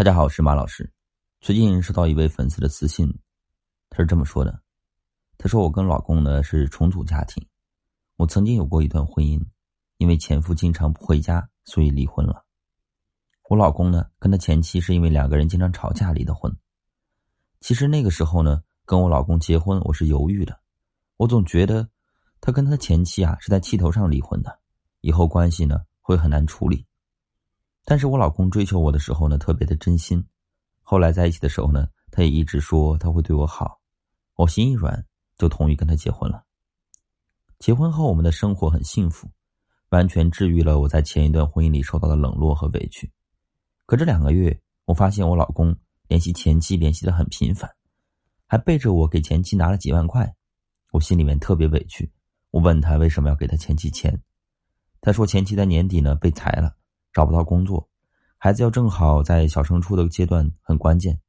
大家好，我是马老师。最近收到一位粉丝的私信，他是这么说的：“他说我跟老公呢是重组家庭，我曾经有过一段婚姻，因为前夫经常不回家，所以离婚了。我老公呢跟他前妻是因为两个人经常吵架离的婚。其实那个时候呢，跟我老公结婚我是犹豫的，我总觉得他跟他前妻啊是在气头上离婚的，以后关系呢会很难处理。”但是我老公追求我的时候呢，特别的真心。后来在一起的时候呢，他也一直说他会对我好。我心一软，就同意跟他结婚了。结婚后，我们的生活很幸福，完全治愈了我在前一段婚姻里受到的冷落和委屈。可这两个月，我发现我老公联系前妻联系的很频繁，还背着我给前妻拿了几万块。我心里面特别委屈。我问他为什么要给他前妻钱，他说前妻在年底呢被裁了。找不到工作，孩子要正好在小升初的阶段很关键，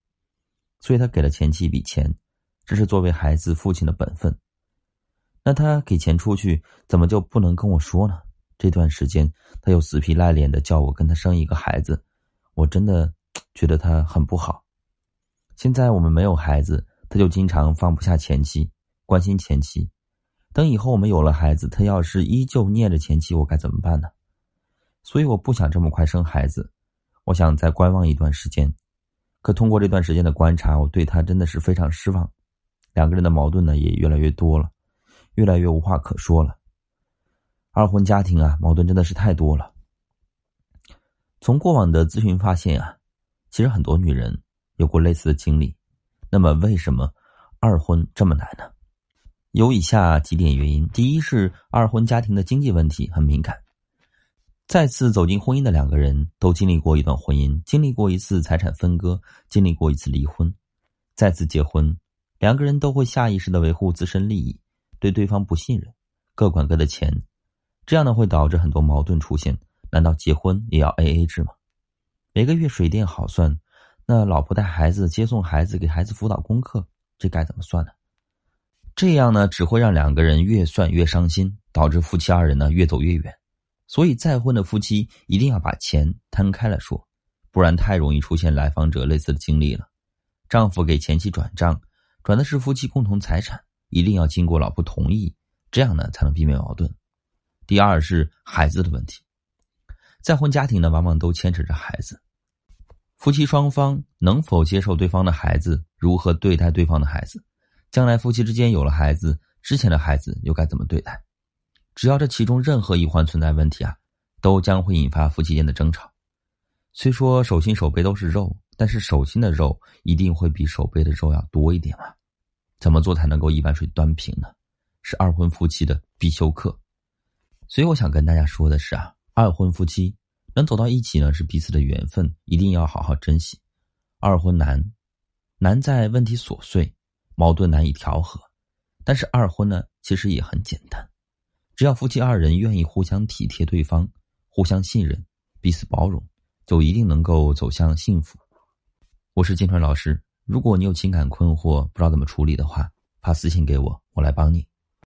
所以他给了前妻一笔钱，这是作为孩子父亲的本分。那他给钱出去，怎么就不能跟我说呢？这段时间他又死皮赖脸的叫我跟他生一个孩子，我真的 觉得他很不好。现在我们没有孩子，他就经常放不下前妻，关心前妻。等以后我们有了孩子，他要是依旧念着前妻，我该怎么办呢？所以我不想这么快生孩子，我想再观望一段时间。可通过这段时间的观察，我对他真的是非常失望。两个人的矛盾呢也越来越多了，越来越无话可说了。二婚家庭啊，矛盾真的是太多了。从过往的咨询发现啊，其实很多女人有过类似的经历。那么为什么二婚这么难呢？有以下几点原因：第一是二婚家庭的经济问题很敏感。再次走进婚姻的两个人都经历过一段婚姻，经历过一次财产分割，经历过一次离婚，再次结婚，两个人都会下意识的维护自身利益，对对方不信任，各管各的钱，这样呢会导致很多矛盾出现。难道结婚也要 A A 制吗？每个月水电好算，那老婆带孩子、接送孩子、给孩子辅导功课，这该怎么算呢？这样呢只会让两个人越算越伤心，导致夫妻二人呢越走越远。所以再婚的夫妻一定要把钱摊开了说，不然太容易出现来访者类似的经历了。丈夫给前妻转账，转的是夫妻共同财产，一定要经过老婆同意，这样呢才能避免矛盾。第二是孩子的问题，再婚家庭呢往往都牵扯着孩子，夫妻双方能否接受对方的孩子，如何对待对方的孩子，将来夫妻之间有了孩子，之前的孩子又该怎么对待？只要这其中任何一环存在问题啊，都将会引发夫妻间的争吵。虽说手心手背都是肉，但是手心的肉一定会比手背的肉要多一点嘛？怎么做才能够一碗水端平呢？是二婚夫妻的必修课。所以我想跟大家说的是啊，二婚夫妻能走到一起呢，是彼此的缘分，一定要好好珍惜。二婚难，难在问题琐碎，矛盾难以调和。但是二婚呢，其实也很简单。只要夫妻二人愿意互相体贴对方，互相信任，彼此包容，就一定能够走向幸福。我是金川老师，如果你有情感困惑，不知道怎么处理的话，发私信给我，我来帮你。